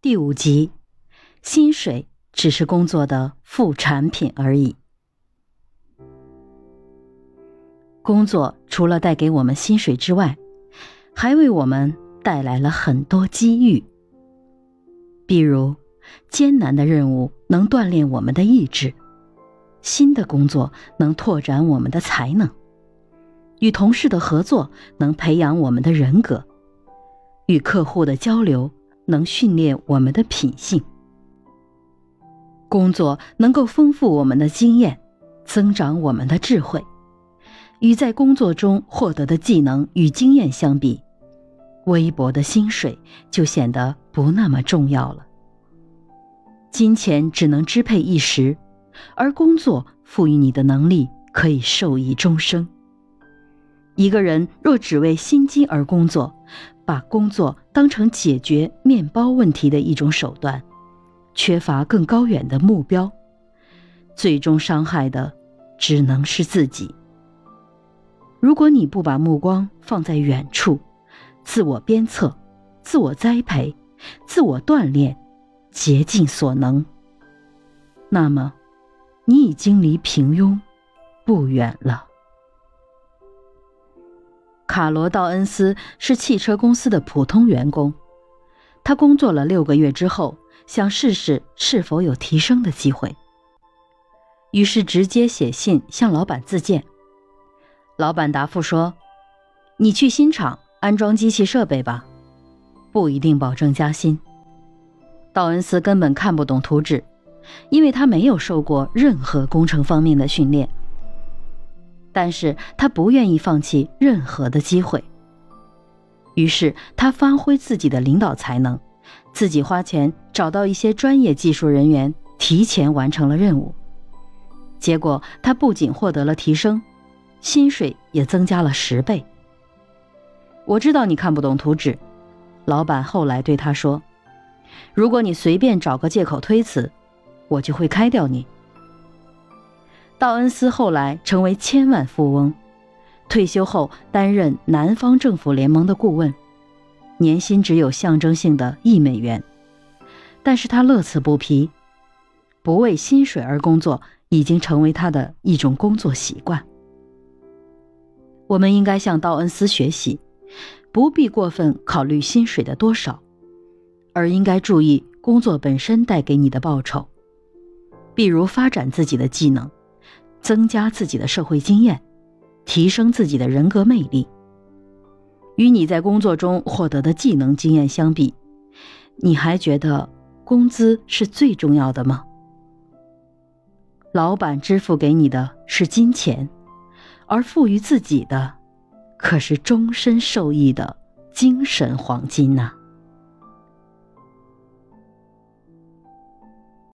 第五集，薪水只是工作的副产品而已。工作除了带给我们薪水之外，还为我们带来了很多机遇。比如，艰难的任务能锻炼我们的意志，新的工作能拓展我们的才能，与同事的合作能培养我们的人格，与客户的交流。能训练我们的品性，工作能够丰富我们的经验，增长我们的智慧。与在工作中获得的技能与经验相比，微薄的薪水就显得不那么重要了。金钱只能支配一时，而工作赋予你的能力可以受益终生。一个人若只为薪金而工作，把工作当成解决面包问题的一种手段，缺乏更高远的目标，最终伤害的只能是自己。如果你不把目光放在远处，自我鞭策、自我栽培、自我锻炼，竭尽所能，那么，你已经离平庸不远了。卡罗·道恩斯是汽车公司的普通员工，他工作了六个月之后，想试试是否有提升的机会，于是直接写信向老板自荐。老板答复说：“你去新厂安装机器设备吧，不一定保证加薪。”道恩斯根本看不懂图纸，因为他没有受过任何工程方面的训练。但是他不愿意放弃任何的机会，于是他发挥自己的领导才能，自己花钱找到一些专业技术人员，提前完成了任务。结果他不仅获得了提升，薪水也增加了十倍。我知道你看不懂图纸，老板后来对他说：“如果你随便找个借口推辞，我就会开掉你。”道恩斯后来成为千万富翁，退休后担任南方政府联盟的顾问，年薪只有象征性的一美元，但是他乐此不疲，不为薪水而工作已经成为他的一种工作习惯。我们应该向道恩斯学习，不必过分考虑薪水的多少，而应该注意工作本身带给你的报酬，比如发展自己的技能。增加自己的社会经验，提升自己的人格魅力。与你在工作中获得的技能经验相比，你还觉得工资是最重要的吗？老板支付给你的是金钱，而赋予自己的，可是终身受益的精神黄金呐。